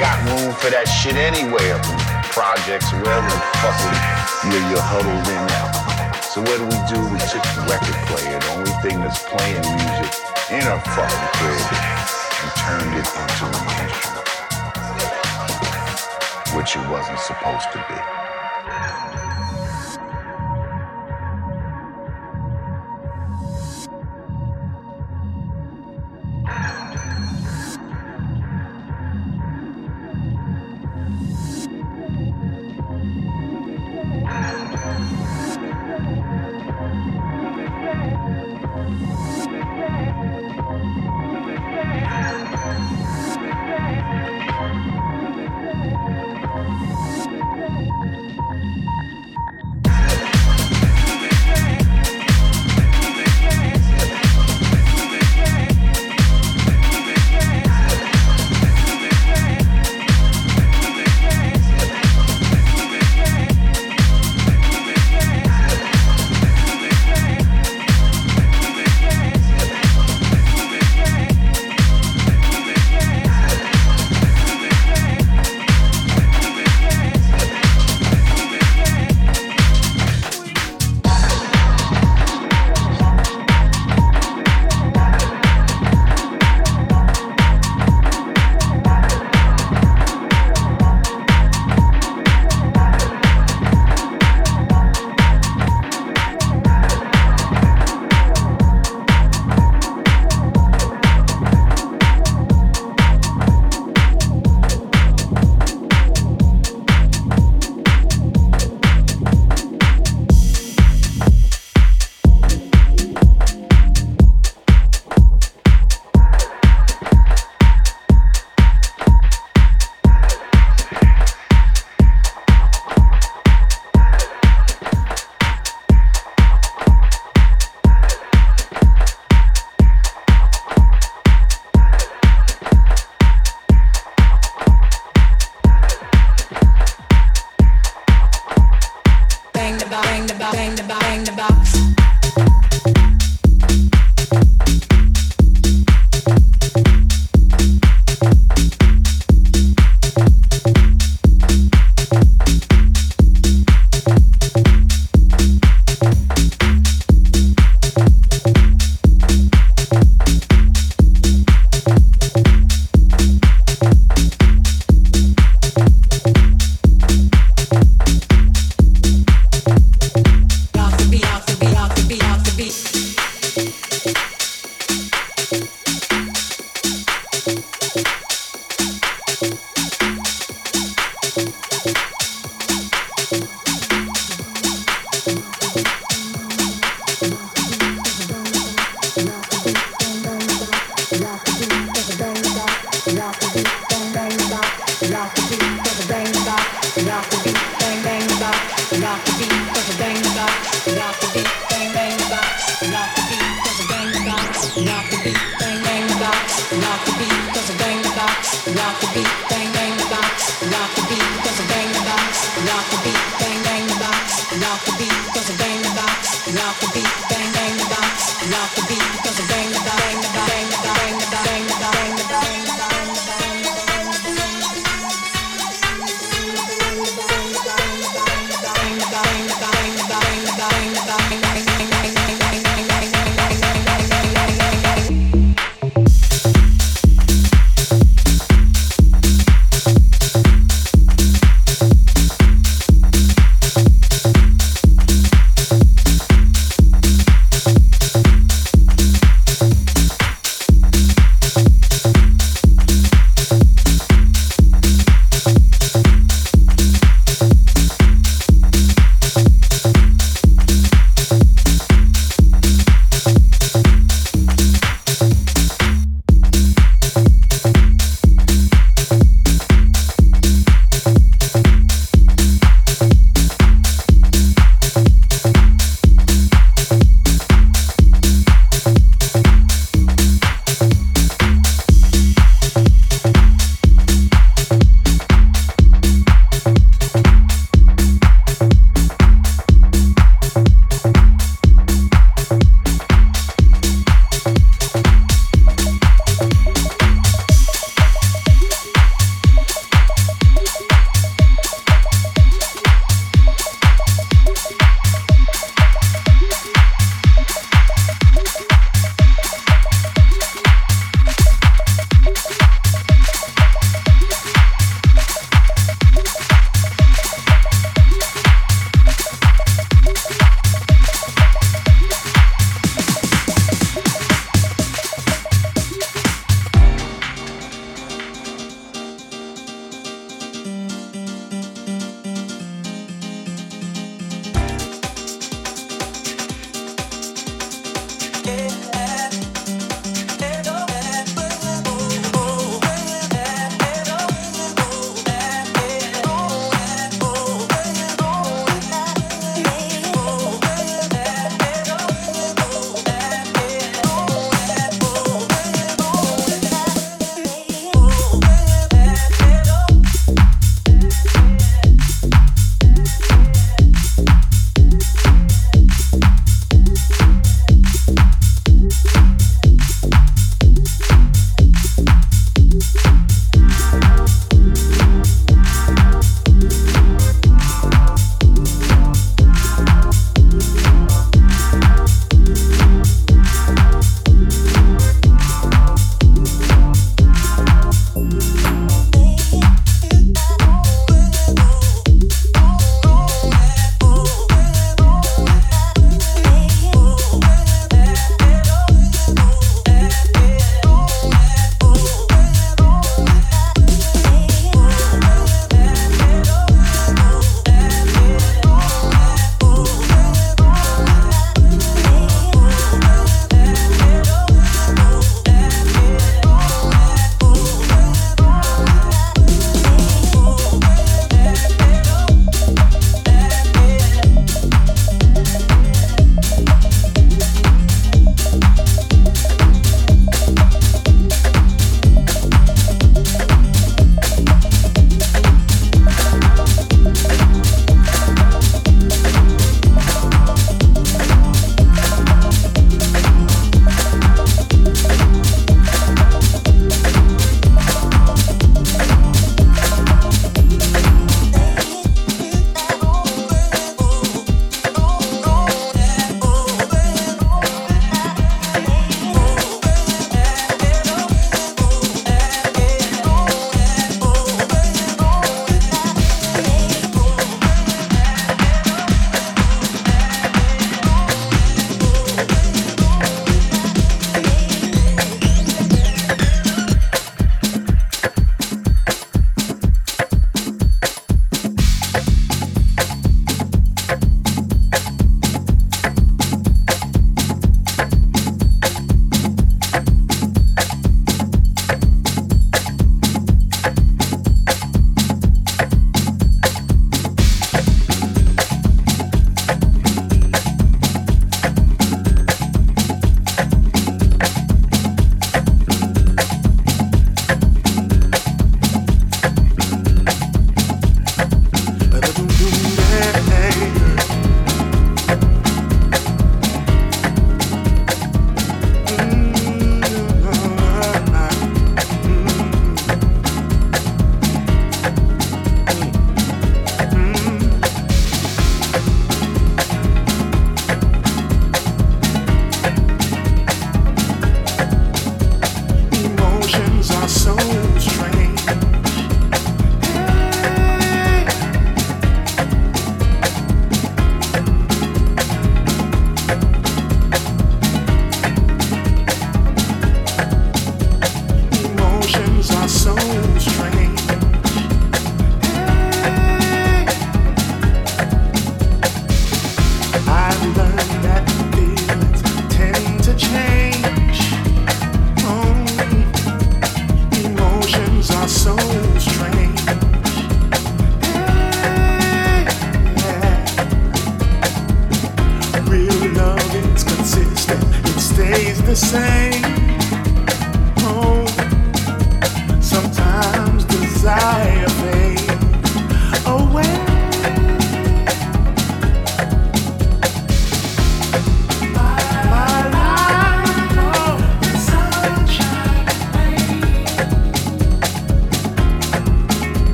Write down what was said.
got room for that shit anywhere. Projects, wherever the fuck you're, you're huddled in now. So what do we do? We took the record player, the only thing that's playing music in our fucking crib, and turned it into an instrument, which it wasn't supposed to be. Rock the beat, bang, bang the box. Rock the beat, cause the bang.